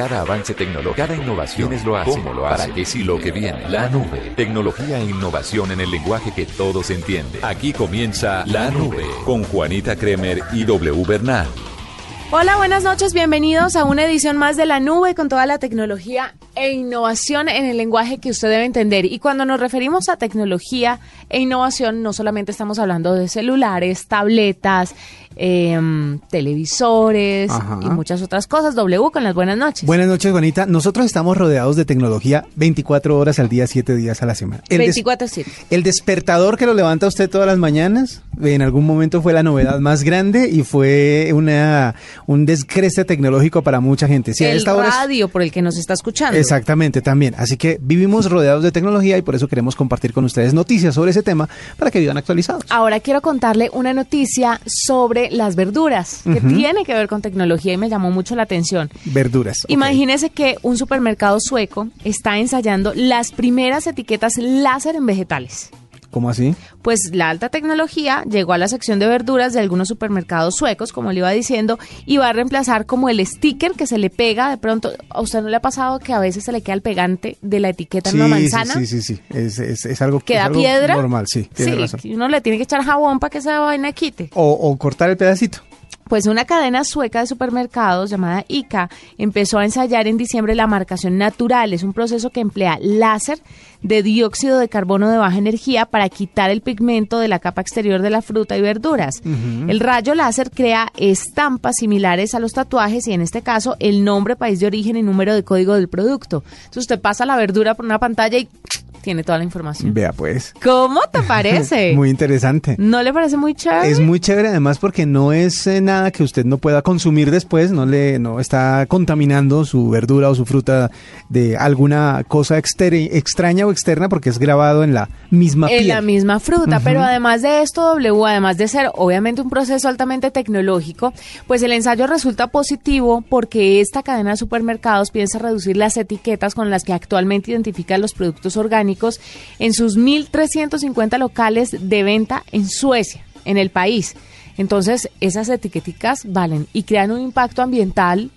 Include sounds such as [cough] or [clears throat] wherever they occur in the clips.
Cada avance tecnológico, cada innovación es lo hace. ¿Cómo lo hace? Para que si lo que viene. La nube. Tecnología e innovación en el lenguaje que todos entienden. Aquí comienza La Nube con Juanita Kremer y W Bernal. Hola, buenas noches, bienvenidos a una edición más de La Nube con toda la tecnología e innovación en el lenguaje que usted debe entender. Y cuando nos referimos a tecnología e innovación, no solamente estamos hablando de celulares, tabletas, em, televisores y muchas otras cosas. W con las buenas noches. Buenas noches, Juanita. Nosotros estamos rodeados de tecnología 24 horas al día, 7 días a la semana. 24-7. El despertador que lo levanta usted todas las mañanas, en algún momento fue la novedad más grande y fue una un descreste tecnológico para mucha gente. Si el radio por el que nos está escuchando. Exactamente, también. Así que vivimos rodeados de tecnología y por eso queremos compartir con ustedes noticias sobre ese tema para que vivan actualizados. Ahora quiero contarle una noticia sobre las verduras que tiene que ver con tecnología y me llamó mucho la atención. Verduras. Imagínese que un supermercado sueco está ensayando las primeras etiquetas láser en vegetales. ¿Cómo así? Pues la alta tecnología llegó a la sección de verduras de algunos supermercados suecos, como le iba diciendo, y va a reemplazar como el sticker que se le pega de pronto. ¿A usted no le ha pasado que a veces se le queda el pegante de la etiqueta en una manzana? Sí, sí, sí. Es, es, algo, ¿Queda es piedra? normal, sí. Tiene sí, uno le tiene que echar jabón para que esa vaina quite. O, o cortar el pedacito. Pues una cadena sueca de supermercados llamada ICA empezó a ensayar en diciembre la marcación natural. Es un proceso que emplea láser de dióxido de carbono de baja energía para quitar el pigmento de la capa exterior de la fruta y verduras. El rayo láser crea estampas similares a los tatuajes y en este caso el nombre, país de origen y número de código del producto. Entonces usted pasa la verdura por una pantalla y tiene toda la información. Vea pues. ¿Cómo te parece? [laughs] muy interesante. ¿No le parece muy chévere? Es muy chévere además porque no es eh, nada que usted no pueda consumir después, no le no está contaminando su verdura o su fruta de alguna cosa extraña o externa porque es grabado en la misma en la misma fruta, pero además de esto W, además de ser obviamente un proceso altamente tecnológico, pues el ensayo resulta positivo porque esta cadena de supermercados piensa reducir las etiquetas con las que actualmente identifican los productos orgánicos en sus 1.350 locales de venta en Suecia, en el país. Entonces, esas etiqueticas valen y crean un impacto ambiental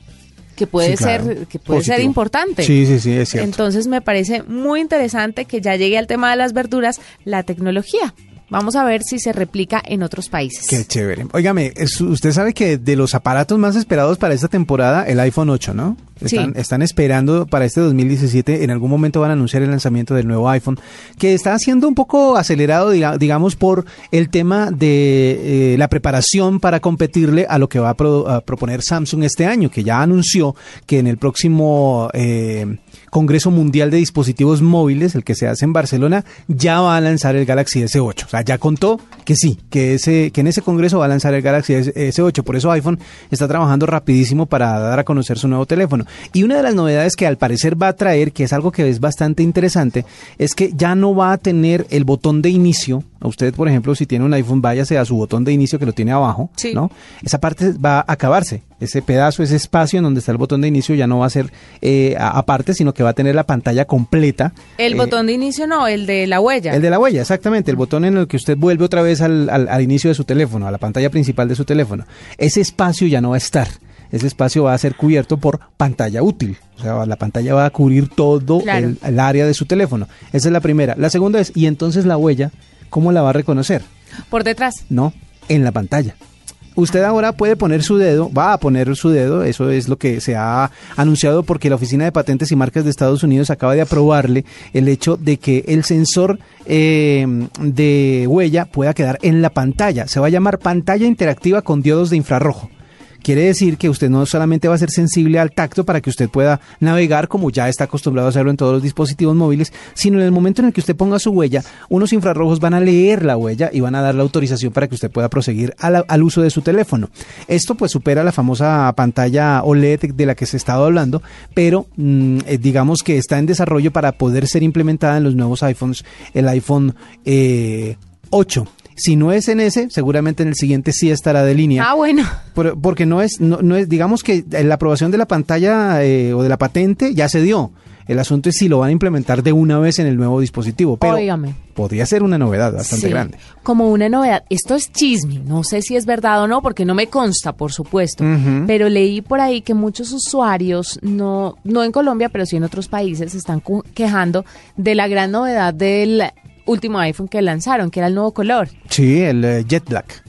que puede ser que puede ser importante. Sí, sí, sí, es cierto. Entonces, me parece muy interesante que ya llegue al tema de las verduras la tecnología. Vamos a ver si se replica en otros países. Qué chévere. Óigame, usted sabe que de los aparatos más esperados para esta temporada, el iPhone 8, ¿no? Están, están, esperando para este 2017, en algún momento van a anunciar el lanzamiento del nuevo iPhone, que está siendo un poco acelerado, digamos, por el tema de eh, la preparación para competirle a lo que va a, proponer Samsung este año, que ya anunció que en el próximo eh, Congreso Mundial de Dispositivos Móviles, el que se hace en Barcelona, ya va a lanzar el Galaxy S8. O sea, ya contó que sí, que, ese, que en ese Congreso va a lanzar el Galaxy S8. Por eso iPhone está trabajando rapidísimo para dar a conocer su nuevo teléfono. Y una de las novedades que al parecer va a traer, que es algo que es bastante interesante, es que ya no va a tener el botón de inicio. A usted, por ejemplo, si tiene un iPhone, váyase a su botón de inicio que lo tiene abajo, ¿no? Esa parte va a acabarse. Ese pedazo, ese espacio en donde está el botón de inicio ya no va a ser eh, aparte, sino que va a tener la pantalla completa. El eh, botón de inicio no, el de la huella. El de la huella, exactamente. El botón en el que usted vuelve otra vez al, al inicio de su teléfono, a la pantalla principal de su teléfono. Ese espacio ya no va a estar ese espacio va a ser cubierto por pantalla útil. O sea, la pantalla va a cubrir todo el, área de su teléfono. Esa es la primera. La segunda es, ¿y entonces la huella, cómo la va a reconocer? Por detrás. No, en la pantalla. Usted ahora puede poner su dedo, va a poner su dedo, eso es lo que se ha anunciado porque la Oficina de Patentes y Marcas de Estados Unidos acaba de aprobarle el hecho de que el sensor eh, de huella pueda quedar en la pantalla. Se va a llamar pantalla interactiva con diodos de infrarrojo. Quiere decir que usted no solamente va a ser sensible al tacto para que usted pueda navegar como ya está acostumbrado a hacerlo en todos los dispositivos móviles, sino en el momento en el que usted ponga su huella, unos infrarrojos van a leer la huella y van a dar la autorización para que usted pueda proseguir al uso de su teléfono. Esto pues supera la famosa pantalla OLED de la que se estaba hablando, pero mm, eh, digamos que está en desarrollo para poder ser implementada en los nuevos iPhones, el iPhone 8. Si no es en ese, seguramente en el siguiente sí estará de línea. Ah, bueno. porque no es, no, es, digamos que la aprobación de la pantalla eh, o de la patente ya se dio. El asunto es si lo van a implementar de una vez en el nuevo dispositivo. Pero podría ser una novedad bastante grande. Como una novedad. Esto es chisme. No sé si es verdad o no, porque no me consta, por supuesto. Pero leí por ahí que muchos usuarios, no, no en Colombia, pero sí en otros países, se están quejando de la gran novedad del último iPhone que lanzaron, que era el nuevo color. Sí, el eh, Jet Black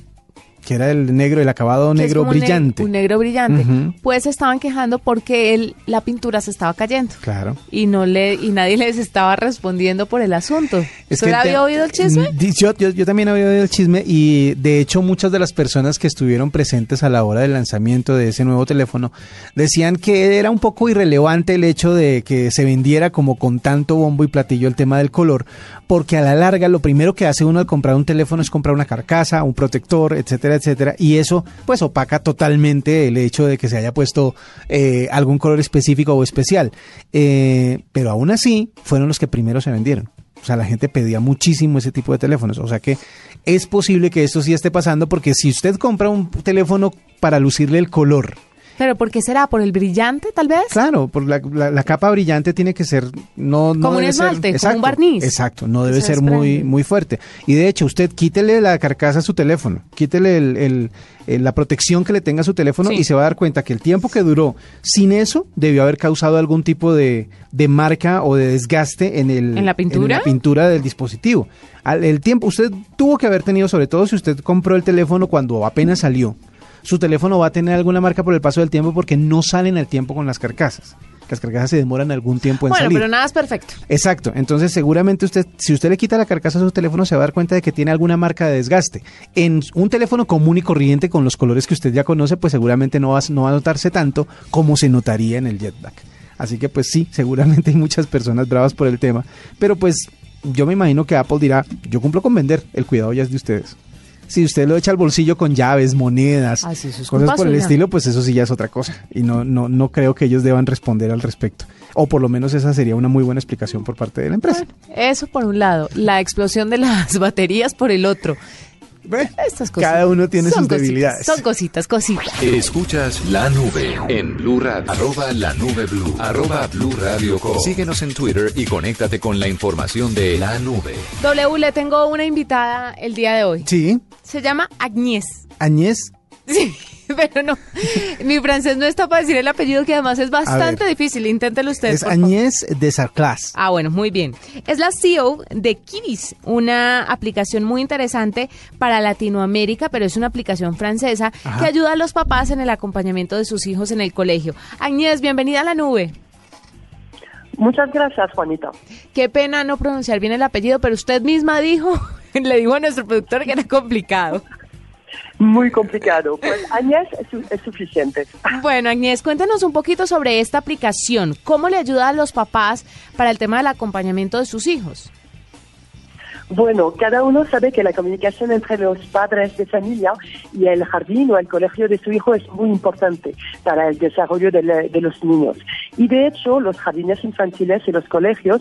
que era el negro, el acabado negro brillante. Un, negro brillante. Pues estaban quejando porque el, la pintura se estaba cayendo. Claro. Y no le y nadie les estaba respondiendo por el asunto. ¿Usted había oído el chisme? Yo, yo, también había oído el chisme y de hecho muchas de las personas que estuvieron presentes a la hora del lanzamiento de ese nuevo teléfono decían que era un poco irrelevante el hecho de que se vendiera como con tanto bombo y platillo el tema del color, porque a la larga lo primero que hace uno al comprar un teléfono es comprar una carcasa, un protector, etcétera, etcétera, y eso pues opaca totalmente el hecho de que se haya puesto eh, algún color específico o especial. Eh, pero aún así fueron los que primero se vendieron. O sea, la gente pedía muchísimo ese tipo de teléfonos. O sea que es posible que esto sí esté pasando porque si usted compra un teléfono para lucirle el color, ¿Pero por qué será? ¿Por el brillante, tal vez? Claro, por la, capa brillante tiene que ser... No, como un esmalte, como un barniz. Exacto, no debe ser muy, muy fuerte. Y de hecho, usted quítele la carcasa a su teléfono, quítele el, la protección que le tenga a su teléfono y se va a dar cuenta que el tiempo que duró sin eso debió haber causado algún tipo de, de marca o de desgaste en, el, ¿En la pintura? En la pintura del dispositivo. el tiempo, usted tuvo que haber tenido, sobre todo si usted compró el teléfono cuando apenas salió su teléfono va a tener alguna marca por el paso del tiempo porque no salen al tiempo con las carcasas. Las carcasas se demoran algún tiempo en salir. Bueno, pero nada es perfecto. Exacto. Entonces, seguramente usted, si usted le quita la carcasa a su teléfono, se va a dar cuenta de que tiene alguna marca de desgaste. En un teléfono común y corriente con los colores que usted ya conoce, pues seguramente no va, no va a notarse tanto como se notaría en el jetpack. Así que, pues sí, seguramente hay muchas personas bravas por el tema. Pero pues yo me imagino que Apple dirá, yo cumplo con vender, el cuidado ya es de ustedes si usted lo echa al bolsillo con llaves, monedas, ah, cosas por el estilo, pues eso sí ya es otra cosa. Y no, no, no creo que ellos deban responder al respecto. O por lo menos esa sería una muy buena explicación por parte de la empresa. eso por un lado. La explosión de las [laughs] baterías por el otro. Estas cosas. Cada uno tiene sus debilidades. Son cositas, cositas. Escuchas la nube en Blue Radio. Arroba la nube Blue. Arroba Blue Radio Síguenos en Twitter y conéctate con la información de la nube. W, le tengo una invitada el día de hoy. Sí. Se llama Agnés. Agnés. Sí. [laughs] pero no. Mi francés no está para decir el apellido, que además es bastante difícil. Inténtelo usted. Es Agnès de Sarclas. Ah, bueno, muy bien. Es la CEO de Kiris, una aplicación muy interesante para Latinoamérica, pero es una aplicación francesa que ayuda a los papás en el acompañamiento de sus hijos en el colegio. Agnès, bienvenida a la nube. Muchas gracias, Juanito. Qué pena no pronunciar bien el apellido, pero usted misma dijo, [laughs] le dijo a nuestro productor que era complicado. Muy complicado. Pues Agnès es, suficiente. Bueno, Agnès, cuéntanos un poquito sobre esta aplicación. ¿Cómo le ayuda a los papás para el tema del acompañamiento de sus hijos? Bueno, cada uno sabe que la comunicación entre los padres de familia y el jardín o el colegio de su hijo es muy importante para el desarrollo de, los niños. Y de hecho, los jardines infantiles y los colegios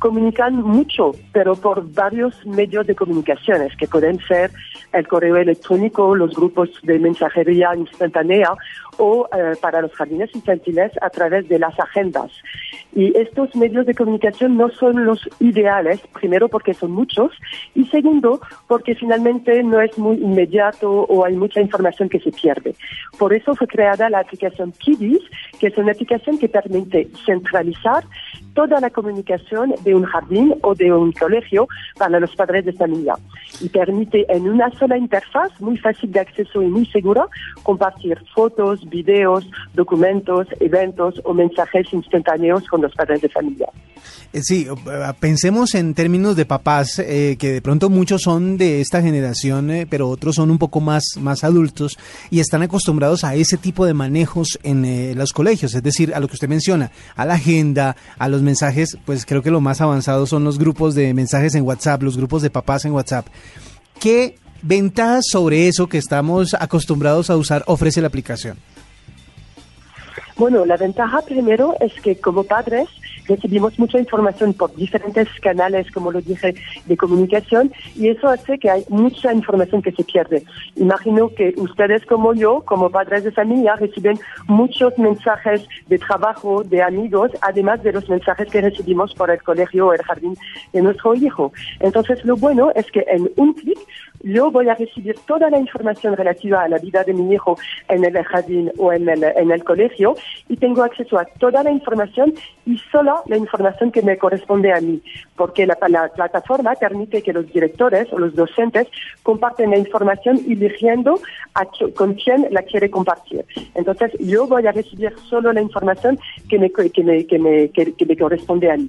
comunican mucho, pero por varios medios de comunicaciones, que pueden ser el correo electrónico, los grupos de mensajería instantánea o eh, para los jardines infantiles a través de las agendas. Y estos medios de comunicación no son los ideales, primero porque son muchos y segundo porque finalmente no es muy inmediato o hay mucha información que se pierde. Por eso fue creada la aplicación Kiddies, que es una aplicación que permite centralizar toda la comunicación de un jardín o de un colegio para los padres de familia y permite en una sola interfaz muy fácil de acceso y muy segura compartir fotos, videos, documentos, eventos o mensajes instantáneos con los padres de familia. Eh, sí, eh, pensemos en términos de papás, eh, que de pronto muchos son de esta generación, pero otros son un poco más, más adultos y están acostumbrados a ese tipo de manejos en los colegios, es decir, a lo que usted menciona, a la agenda, a los mensajes, pues creo que lo más avanzado son los grupos de mensajes en WhatsApp, los grupos de papás en WhatsApp. ¿Qué ventajas sobre eso que estamos acostumbrados a usar ofrece la aplicación? Bueno, la ventaja primero es que como padres recibimos mucha información por diferentes canales, como lo dije, de comunicación y eso hace que hay mucha información que se pierde. Imagino que ustedes como yo, como padres de familia, reciben muchos mensajes de trabajo, de amigos, además de los mensajes que recibimos por el colegio o el jardín de nuestro hijo. Entonces, lo bueno es que en un clic yo voy a recibir toda la información relativa a la vida de mi hijo en el jardín o en el, en el colegio y tengo acceso a toda la información y solo la información que me corresponde a mí, porque la, plataforma permite que los directores o los docentes comparten la información eligiendo a con quién la quiere compartir. Entonces yo voy a recibir solo la información que me, que me, que me, que me corresponde a mí.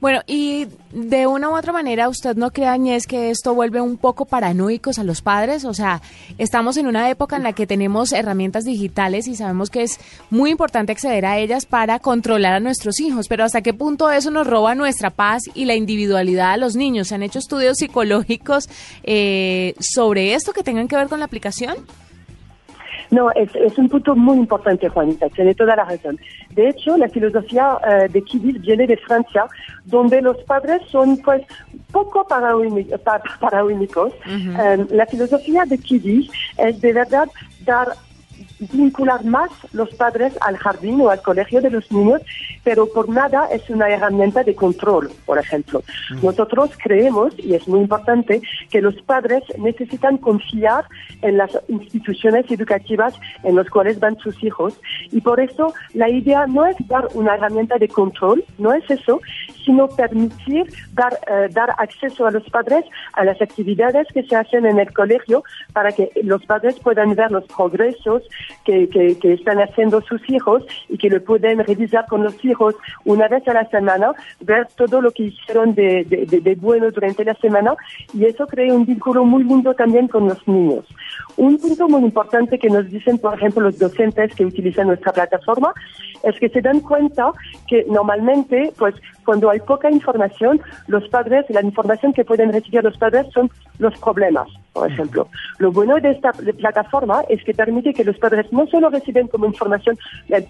Bueno, y de una u otra manera, ¿usted no cree, Añez, que esto vuelve un poco paranoicos a los padres? O sea, estamos en una época en la que tenemos herramientas digitales y sabemos que es muy importante acceder a ellas para controlar a nuestros hijos, pero ¿hasta qué punto eso nos roba nuestra paz y la individualidad a los niños? ¿Se han hecho estudios psicológicos eh, sobre esto que tengan que ver con la aplicación? No, es, es, un punto muy importante, Juanita, tiene toda la razón. De hecho, la filosofía uh, de Kidis viene de Francia, donde los padres son pues poco paranoicos. Uh -huh. um, la filosofía de Kidis es de verdad dar vincular más los padres al jardín o al colegio de los niños, pero por nada es una herramienta de control, por ejemplo. Nosotros creemos, y es muy importante, que los padres necesitan confiar en las instituciones educativas en las cuales van sus hijos, y por eso la idea no es dar una herramienta de control, no es eso, sino permitir dar, uh, dar acceso a los padres a las actividades que se hacen en el colegio para que los padres puedan ver los progresos que, están haciendo sus hijos y que lo pueden revisar con los hijos una vez a la semana, ver todo lo que hicieron de bueno durante la semana y eso crea un vínculo muy lindo también con los niños. Un punto muy importante que nos dicen, por ejemplo, los docentes que utilizan nuestra plataforma es que se dan cuenta que normalmente, pues, cuando hay poca información, los padres, la información que pueden recibir los padres son los problemas, por ejemplo. Lo bueno de esta plataforma es que permite que los padres no solo reciben como información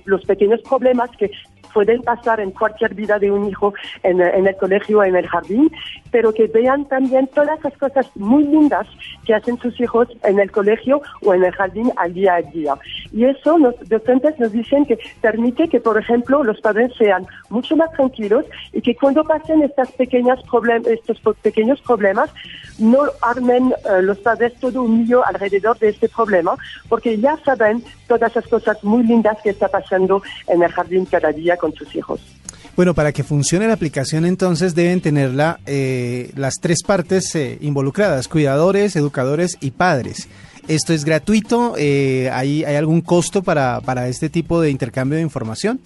los pequeños problemas que pueden pasar en cualquier vida de un hijo en, en el colegio en el jardín, pero que vean también todas las cosas muy lindas que hacen sus hijos en el colegio o en el jardín al día a día. Y eso los docentes nos dicen que permite que, por ejemplo, los padres sean mucho más tranquilos y que cuando pasen estas pequeñas problem estos pequeños problemas, no armen uh, los padres todo un lío alrededor de este problema, porque ya saben todas las cosas muy lindas que está pasando en el jardín cada día con sus hijos. Bueno, para que funcione la aplicación entonces deben tenerla eh, las tres partes eh, involucradas, cuidadores, educadores y padres. ¿Esto es gratuito? Eh, ¿hay, ¿Hay algún costo para, para este tipo de intercambio de información?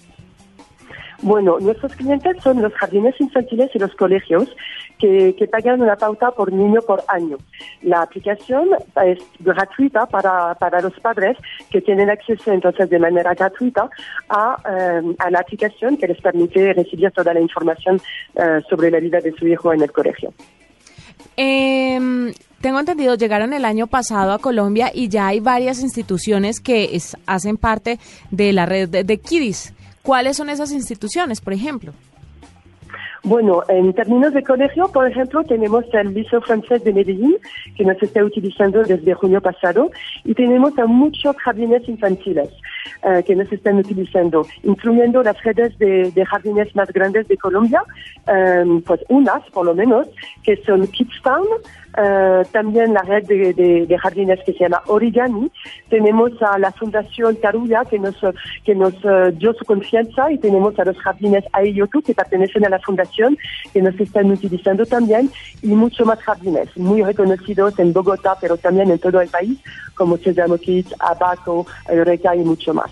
Bueno, nuestros clientes son los jardines infantiles y los colegios que, pagan una pauta por niño por año. La aplicación es gratuita para, para los padres que tienen acceso entonces de manera gratuita a, um, a la aplicación que les permite recibir toda la información uh, sobre la vida de su hijo en el colegio. Eh, tengo entendido, llegaron el año pasado a Colombia y ya hay varias instituciones que es, hacen parte de la red de Kidis. ¿Cuáles son esas instituciones, por ejemplo? Bueno, en términos de colegio, por ejemplo, tenemos el Liceo Francés de Medellín, que nos está utilizando desde junio pasado, y tenemos a muchos jardines infantiles uh, que nos están utilizando, incluyendo las redes de, de jardines más grandes de Colombia, um, pues unas por lo menos, que son Kids Town, Uh, también la red de, de, jardines que se llama Origami. Tenemos a la Fundación Carulla que nos, que nos uh, dio su confianza y tenemos a los jardines Ayotu que pertenecen a la fundación que nos están utilizando también y muchos más jardines muy reconocidos en Bogotá pero también en todo el país como Sesamo Kids, Abaco, Eureka y mucho más.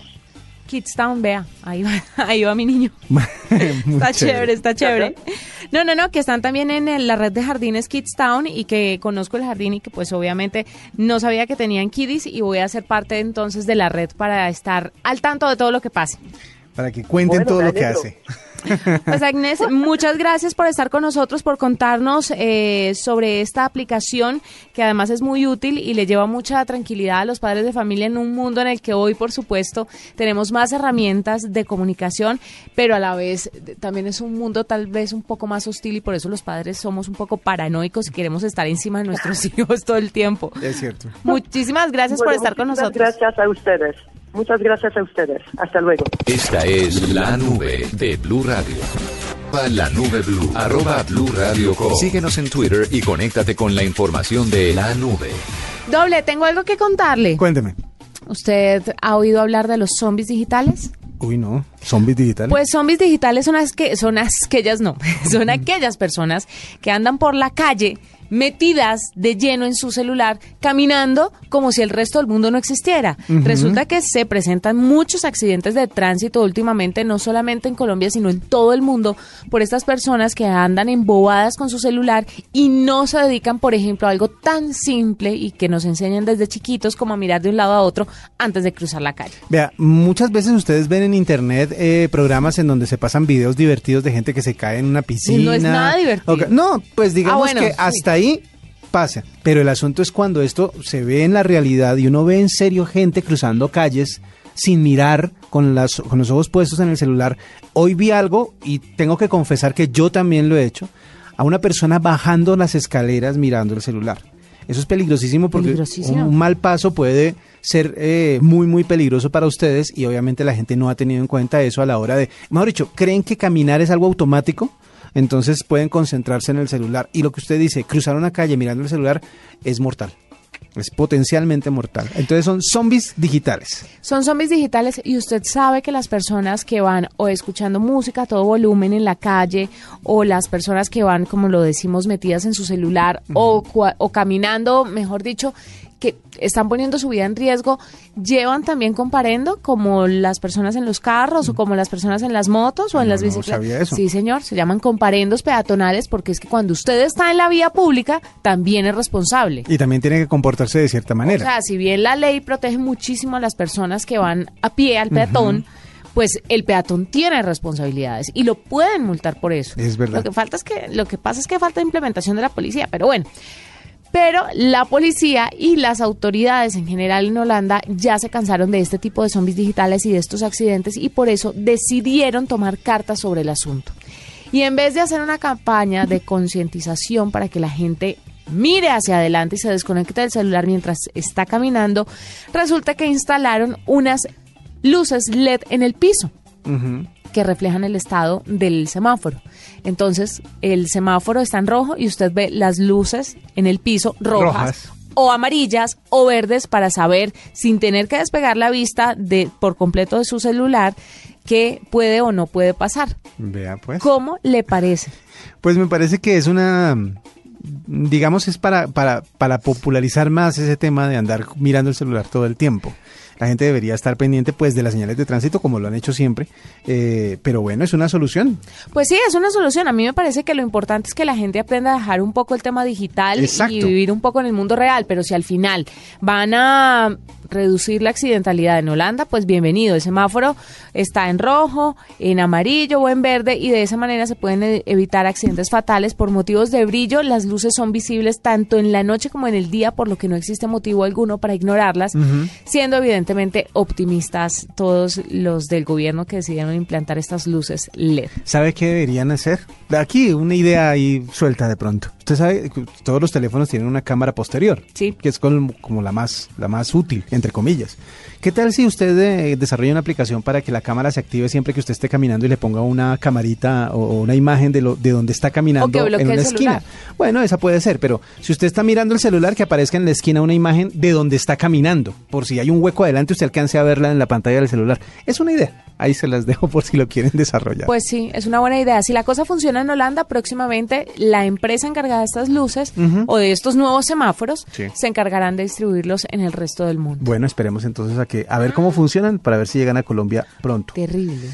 Kids Town, vea, ahí va, [laughs] ahí va mi niño. [laughs] está chévere, está chévere. No, no, no, que están también en el, la red de jardines Kids Town y que conozco el jardín y que pues obviamente no sabía que tenían kiddies y voy a ser parte entonces de la red para estar al tanto de todo lo que pase. Para que cuenten bueno, todo lo que hace. [laughs] Pues Agnes, muchas gracias por estar con nosotros, por contarnos eh, sobre esta aplicación que además es muy útil y le lleva mucha tranquilidad a los padres de familia en un mundo en el que hoy, por supuesto, tenemos más herramientas de comunicación, pero a la vez también es un mundo tal vez un poco más hostil y por eso los padres somos un poco paranoicos y queremos estar encima de nuestros [laughs] hijos todo el tiempo. Es cierto. Muchísimas gracias por estar con nosotros. Gracias a ustedes. Muchas gracias a ustedes. Hasta luego. Esta es la nube de Blue Radio. La nube Blue, arroba Blue Radio Síguenos en Twitter y conéctate con la información de la nube. Doble, tengo algo que contarle. Cuénteme. ¿Usted ha oído hablar de los zombies digitales? Uy, no. ¿Zombies digitales? Pues zombies digitales son, las que, son aquellas, no, [laughs] son aquellas personas que andan por la calle metidas de lleno en su celular, caminando como si el resto del mundo no existiera. Resulta que se presentan muchos accidentes de tránsito últimamente, no solamente en Colombia, sino en todo el mundo, por estas personas que andan embobadas con su celular y no se dedican, por ejemplo, a algo tan simple y que nos enseñan desde chiquitos como a mirar de un lado a otro antes de cruzar la calle. Vea, muchas veces ustedes ven en internet eh, programas en donde se pasan videos divertidos de gente que se cae en una piscina. No es nada divertido. No, pues digamos ah, que hasta ahí pasa. Pero el asunto es cuando esto se ve en la realidad y uno ve en serio gente cruzando calles sin mirar, con, las, con los ojos puestos en el celular. Hoy vi algo y tengo que confesar que yo también lo he hecho, a una persona bajando las escaleras mirando el celular. Eso es peligrosísimo porque un mal paso puede ser eh, muy, muy peligroso para ustedes y obviamente la gente no ha tenido en cuenta eso a la hora de, mejor dicho, ¿creen que caminar es algo automático? Entonces pueden concentrarse en el celular. Y lo que usted dice, cruzar una calle mirando el celular es mortal. Es potencialmente mortal. Entonces son zombies digitales. Son zombies digitales y usted sabe que las personas que van o escuchando música a todo volumen en la calle o las personas que van, como lo decimos, metidas en su celular o, o caminando, mejor dicho, que están poniendo su vida en riesgo llevan también comparendo como las personas en los carros o como las personas en las motos o en las bicicletas. Sí, señor, se llaman comparendos peatonales porque es que cuando usted está en la vía pública también es responsable. Y también tiene que comportarse de cierta manera. O sea, si bien la ley protege muchísimo a las personas que van a pie al peatón, pues el peatón tiene responsabilidades y lo pueden multar por eso. Es verdad. Lo que falta es que lo que pasa es que falta implementación de la policía, pero bueno. Pero la policía y las autoridades en general en Holanda ya se cansaron de este tipo de zombies digitales y de estos accidentes y por eso decidieron tomar cartas sobre el asunto. Y en vez de hacer una campaña de concientización para que la gente mire hacia adelante y se desconecte del celular mientras está caminando, resulta que instalaron unas luces LED en el piso que reflejan el estado del semáforo. Entonces, el semáforo está en rojo y usted ve las luces en el piso rojas. o amarillas o verdes para saber sin tener que despegar la vista de por completo de su celular qué puede o no puede pasar. Vea pues. ¿Cómo le parece? [laughs] Pues me parece que es una digamos es para para para popularizar más ese tema de andar mirando el celular todo el tiempo la gente debería estar pendiente pues de las señales de tránsito como lo han hecho siempre. Eh, pero bueno, es una solución. Pues sí, es una solución. A mí me parece que lo importante es que la gente aprenda a dejar un poco el tema digital y vivir un poco en el mundo real. Pero si al final van a reducir la accidentalidad en Holanda, pues bienvenido. El semáforo está en rojo, en amarillo o en verde y de esa manera se pueden e-, evitar accidentes fatales por motivos de brillo. Las luces son visibles tanto en la noche como en el día, por lo que no existe motivo alguno para ignorarlas, siendo evidentemente optimistas todos los del gobierno que decidieron implantar estas luces LED. ¿Sabe qué deberían hacer? Aquí una idea ahí suelta de pronto. Usted sabe que todos los teléfonos tienen una cámara posterior, sí. que es como, como la más la más útil entre comillas. ¿Qué tal si usted eh, desarrolla una aplicación para que la cámara se active siempre que usted esté caminando y le ponga una camarita o una imagen de, lo, de donde está caminando en una esquina? Bueno, esa puede ser, pero si usted está mirando el celular, que aparezca en la esquina una imagen de donde está caminando, por si hay un hueco adelante, usted alcance a verla en la pantalla del celular. Es una idea. Ahí se las dejo por si lo quieren desarrollar. Pues sí, es una buena idea. Si la cosa funciona en Holanda, próximamente la empresa encargada de estas luces o de estos nuevos semáforos se encargarán de distribuirlos en el resto del mundo. Bueno, esperemos entonces a que a ver cómo funcionan para ver si llegan a Colombia pronto. Terrible.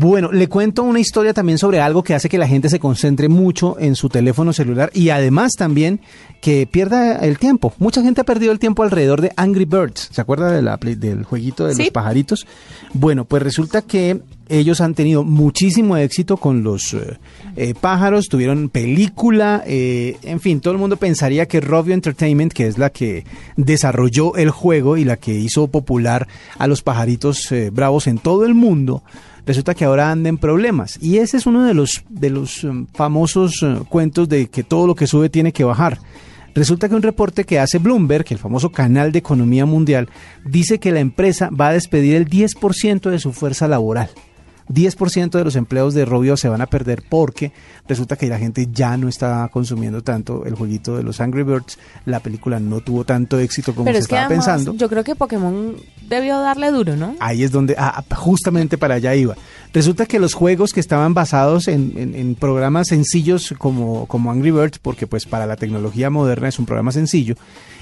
Bueno, le cuento una historia también sobre algo que hace que la gente se concentre mucho en su teléfono celular y además también que pierda el tiempo. Mucha gente ha perdido el tiempo alrededor de Angry Birds. ¿Se acuerda de la, del jueguito de los pajaritos? Bueno, pues resulta que ellos han tenido muchísimo éxito con los eh, eh, pájaros, tuvieron película, eh, en fin, todo el mundo pensaría que Rovio Entertainment, que es la que desarrolló el juego y la que hizo popular a los pajaritos bravos en todo el mundo, resulta que ahora andan en problemas. Y ese es uno de los, de los famosos cuentos de que todo lo que sube tiene que bajar. Resulta que un reporte que hace Bloomberg, el famoso canal de economía mundial, dice que la empresa va a despedir el 10% de su fuerza laboral. 10% de los empleos de Robio se van a perder porque resulta que la gente ya no está consumiendo tanto el jueguito de los Angry Birds. La película no tuvo tanto éxito como se estaba pensando. Yo creo que Pokémon debió darle duro, ¿no? Ahí es donde, ah, justamente para allá iba. Resulta que los juegos que estaban basados en, programas sencillos como, como Angry Birds, porque pues para la tecnología moderna es un programa sencillo,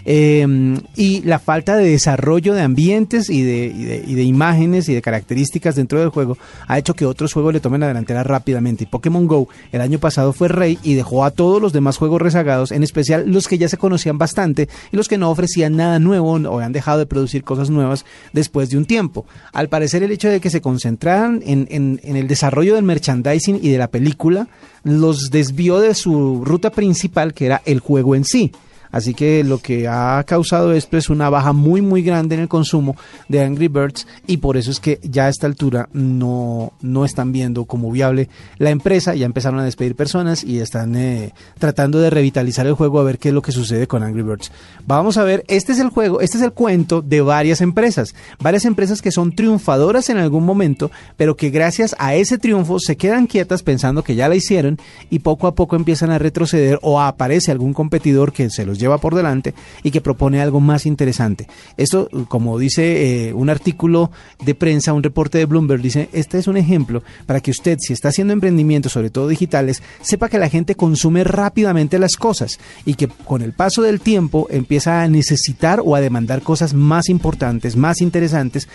Em, y la falta de desarrollo de ambientes y de, y de, imágenes y de características dentro del juego ha hecho que otros juegos le tomen la delantera rápidamente. Y Pokémon Go el año pasado fue rey y dejó a todos los demás juegos rezagados, en especial los que ya se conocían bastante y los que no ofrecían nada nuevo o han dejado de producir cosas nuevas después de un tiempo. Al parecer el hecho de que se concentraran en, en, en el desarrollo del merchandising y de la película los desvió de su ruta principal que era el juego en sí. Así que lo que ha causado es una baja muy muy grande en el consumo de Angry Birds y por eso es que ya a esta altura no, no están viendo como viable la empresa, ya empezaron a despedir personas y están eh, tratando de revitalizar el juego a ver qué es lo que sucede con Angry Birds. Vamos a ver, este es el juego, este es el cuento de varias empresas, varias empresas que son triunfadoras en algún momento, pero que gracias a ese triunfo se quedan quietas pensando que ya la hicieron y poco a poco empiezan a retroceder o aparece algún competidor que se los lleva por delante y que propone algo más interesante. Esto, como dice eh, un artículo de prensa, un reporte de Bloomberg, dice, este es un ejemplo para que usted, si está haciendo emprendimientos, sobre todo digitales, sepa que la gente consume rápidamente las cosas y que con el paso del tiempo empieza a necesitar o a demandar cosas más importantes, más interesantes,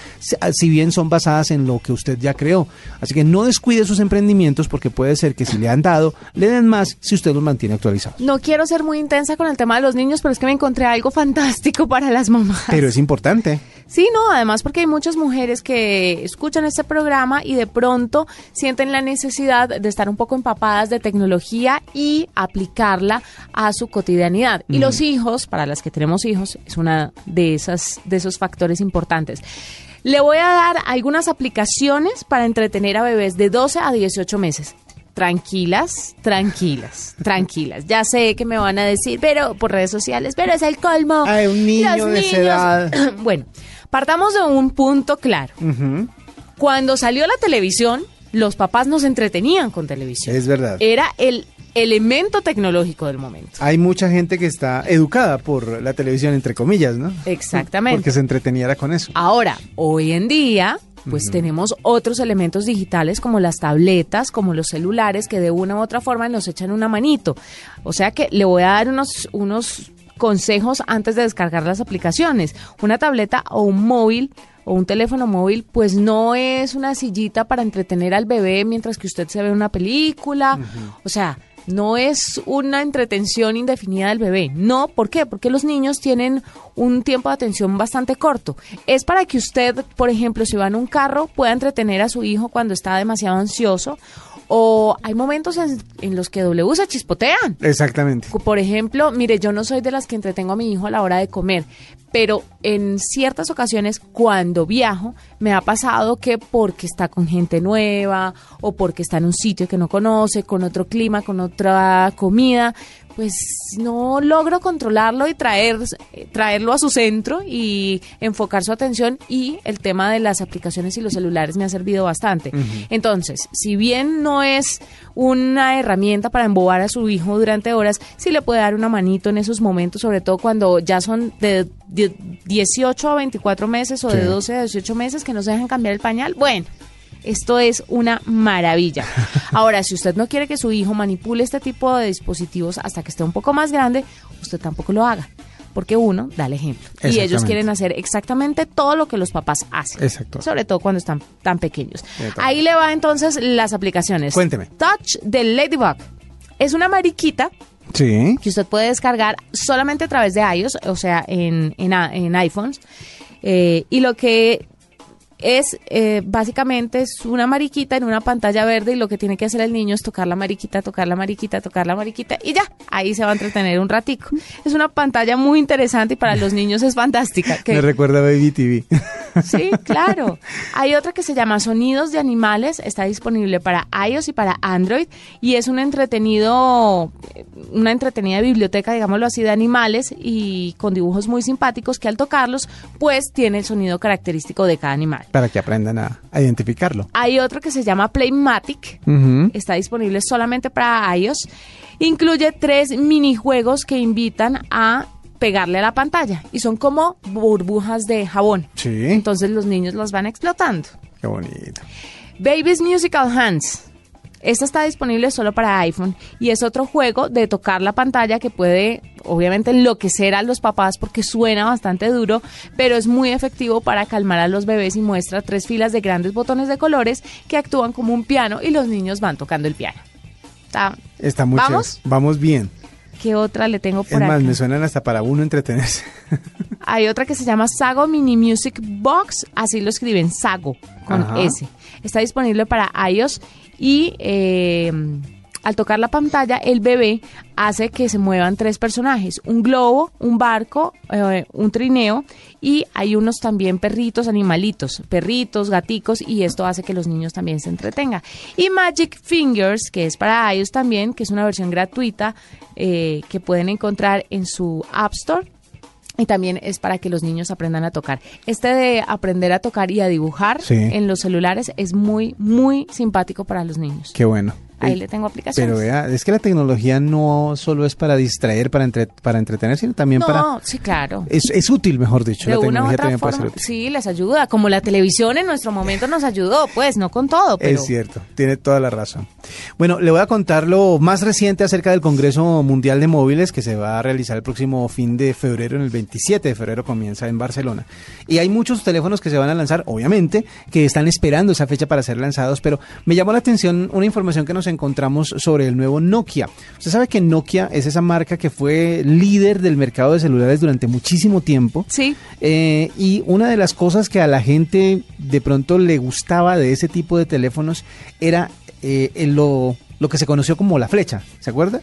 si bien son basadas en lo que usted ya creó. Así que no descuide sus emprendimientos porque puede ser que si le han dado, le den más si usted los mantiene actualizados. No quiero ser muy intensa con el tema de los niños, pero es que me encontré algo fantástico para las mamás. Pero es importante. Sí, no, además porque hay muchas mujeres que escuchan este programa y de pronto sienten la necesidad de estar un poco empapadas de tecnología y aplicarla a su cotidianidad. Y los hijos, para las que tenemos hijos, es una de esas de esos factores importantes. Le voy a dar algunas aplicaciones para entretener a bebés de 12 a 18 meses tranquilas, tranquilas, tranquilas. Ya sé que me van a decir, pero por redes sociales, pero es el colmo. Hay un niño de esa edad. [clears throat] bueno, partamos de un punto claro. Cuando salió la televisión, los papás nos entretenían con televisión. Es verdad. Era el elemento tecnológico del momento. Hay mucha gente que está educada por la televisión, entre comillas, ¿no? Exactamente. Porque se entreteniera con eso. Ahora, hoy en día, pues tenemos otros elementos digitales como las tabletas, como los celulares, que de una u otra forma nos echan una manito. O sea que le voy a dar unos, unos consejos antes de descargar las aplicaciones. Una tableta o un móvil o un teléfono móvil, pues no es una sillita para entretener al bebé mientras que usted se ve una película. O sea, no es una entretención indefinida del bebé. No, ¿por qué? Porque los niños tienen un tiempo de atención bastante corto. Es para que usted, por ejemplo, si va en un carro, pueda entretener a su hijo cuando está demasiado ansioso o hay momentos en, los que W se chispotean. Exactamente. Por ejemplo, mire, yo no soy de las que entretengo a mi hijo a la hora de comer, pero en ciertas ocasiones cuando viajo me ha pasado que porque está con gente nueva o porque está en un sitio que no conoce, con otro clima, con otra comida, pues no logro controlarlo y traer, traerlo a su centro y enfocar su atención y el tema de las aplicaciones y los celulares me ha servido bastante. Entonces, si bien no es una herramienta para embobar a su hijo durante horas, sí le puede dar una manito en esos momentos, sobre todo cuando ya son de 18 a 24 meses o de 12 a 18 meses que no se dejan cambiar el pañal. Bueno, esto es una maravilla. [laughs] Ahora, si usted no quiere que su hijo manipule este tipo de dispositivos hasta que esté un poco más grande, usted tampoco lo haga. porque uno da el ejemplo. Y ellos quieren hacer exactamente todo lo que los papás hacen. Exacto. Sobre todo cuando están tan pequeños. Ahí le va entonces las aplicaciones. Cuénteme. Touch de Ladybug. Es una mariquita Sí. que usted puede descargar solamente a través de iOS, o sea, en, en, en iPhones. Eh, y lo que es eh, básicamente es una mariquita en una pantalla verde y lo que tiene que hacer el niño es tocar la mariquita, tocar la mariquita, tocar la mariquita y ya, ahí se va a entretener un ratico. Es una pantalla muy interesante y para los niños es fantástica. Me recuerda a Baby TV. Sí, claro. Hay otra que se llama Sonidos de Animales, está disponible para iOS y para Android y es un entretenido, una entretenida biblioteca, digámoslo así, de animales y con dibujos muy simpáticos que al tocarlos, pues tiene el sonido característico de cada animal. Para que aprendan a, identificarlo. Hay otro que se llama Playmatic, está disponible solamente para iOS. Incluye tres minijuegos que invitan a pegarle a la pantalla y son como burbujas de jabón. Sí. Entonces los niños los van explotando. Qué bonito. Baby's Musical Hands. Esta está disponible solo para iPhone y es otro juego de tocar la pantalla que puede, obviamente, enloquecer a los papás porque suena bastante duro, pero es muy efectivo para calmar a los bebés y muestra tres filas de grandes botones de colores que actúan como un piano y los niños van tocando el piano. Está, Está muy ¿Vamos? Vamos bien. ¿Qué otra le tengo por es más, me suenan hasta para uno entretenerse. [laughs] Hay otra que se llama Sago Mini Music Box, así lo escriben, Sago, con S. Está disponible para iOS y eh, al tocar la pantalla, el bebé hace que se muevan tres personajes, un globo, un barco, eh, un trineo y hay unos también perritos, animalitos, perritos, gaticos y esto hace que los niños también se entretengan. Y Magic Fingers, que es para ellos también, que es una versión gratuita eh, que pueden encontrar en su App Store y también es para que los niños aprendan a tocar. Este de aprender a tocar y a dibujar en los celulares es muy, muy simpático para los niños. Qué bueno. Ahí le tengo aplicaciones. Pero vea, es que la tecnología no solo es para distraer, para, para entretener, sino también para... No, sí, claro. Es, es, útil, mejor dicho. De la una u otra forma, Sí, les ayuda. Como la televisión en nuestro momento nos ayudó, pues, no con todo, pero... Es cierto, tiene toda la razón. Bueno, le voy a contar lo más reciente acerca del Congreso Mundial de Móviles que se va a realizar el próximo fin de febrero, en el 27 de febrero comienza en Barcelona. Y hay muchos teléfonos que se van a lanzar, obviamente, que están esperando esa fecha para ser lanzados, pero me llamó la atención una información que nos encontramos sobre el nuevo Nokia. Usted sabe que Nokia es esa marca que fue líder del mercado de celulares durante muchísimo tiempo. Sí. Eh, y una de las cosas que a la gente de pronto le gustaba de ese tipo de teléfonos era eh, lo, lo que se conoció como la flecha. ¿Se acuerda?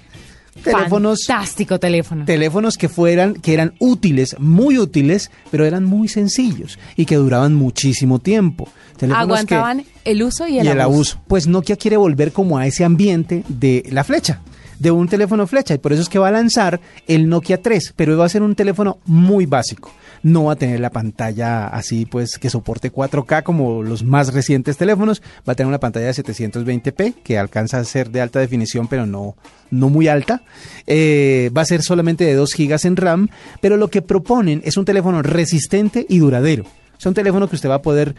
Teléfonos fantástico teléfono teléfonos que fueran que eran útiles muy útiles pero eran muy sencillos y que duraban muchísimo tiempo aguantaban el uso y el, y el abuso. Pues Nokia quiere volver como a ese ambiente de la flecha de un teléfono flecha y por eso es que va a lanzar el Nokia 3, pero va a ser un teléfono muy básico. No va a tener la pantalla así pues que soporte 4K como los más recientes teléfonos, va a tener una pantalla de 720p que alcanza a ser de alta definición pero no, no muy alta. Eh, va a ser solamente de 2 GB en RAM, pero lo que proponen es un teléfono resistente y duradero. Es un teléfono que usted va a poder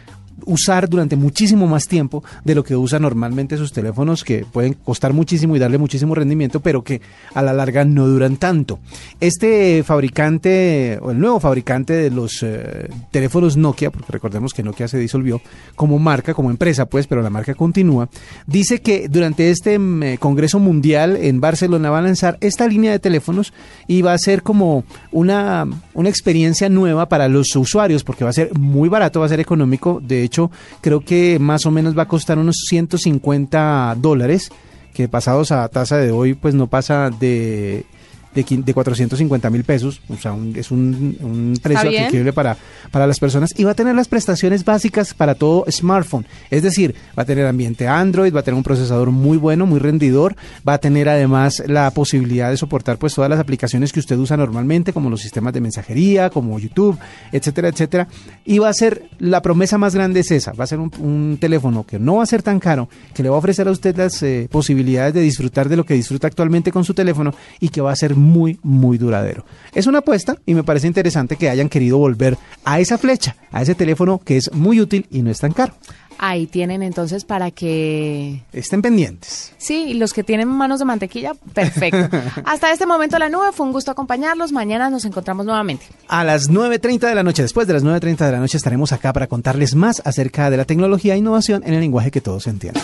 usar durante muchísimo más tiempo de lo que usa normalmente sus teléfonos que pueden costar muchísimo y darle muchísimo rendimiento, pero que a la larga no duran tanto. Este fabricante, o el nuevo fabricante de los eh, teléfonos Nokia, porque recordemos que Nokia se disolvió como marca, como empresa, pues, pero la marca continúa, dice que durante este mm, eh, Congreso Mundial en Barcelona va a lanzar esta línea de teléfonos y va a ser como una, una experiencia nueva para los usuarios, porque va a ser muy barato, va a ser económico, de hecho, creo que más o menos va a costar unos 150 dólares, que pasados a tasa de hoy, pues no pasa de de, de 450 mil pesos, o sea, es un, precio accesible para, para las personas y va a tener las prestaciones básicas para todo smartphone, es decir, va a tener ambiente Android, va a tener un procesador muy bueno, muy rendidor, va a tener además la posibilidad de soportar pues todas las aplicaciones que usted usa normalmente, como los sistemas de mensajería, como YouTube, etcétera, etcétera, y va a ser, la promesa más grande es esa, va a ser un, teléfono que no va a ser tan caro, que le va a ofrecer a usted las eh, posibilidades de disfrutar de lo que disfruta actualmente con su teléfono y que va a ser muy, muy duradero. Es una apuesta y me parece interesante que hayan querido volver a esa flecha, a ese teléfono que es muy útil y no es tan caro. Ahí tienen entonces para que... Estén pendientes. Sí, y los que tienen manos de mantequilla, perfecto. [laughs] Hasta este momento la nube, fue un gusto acompañarlos. Mañana nos encontramos nuevamente. A las 9.30 de la noche, después de las 9.30 de la noche estaremos acá para contarles más acerca de la tecnología e innovación en el lenguaje que todos entienden.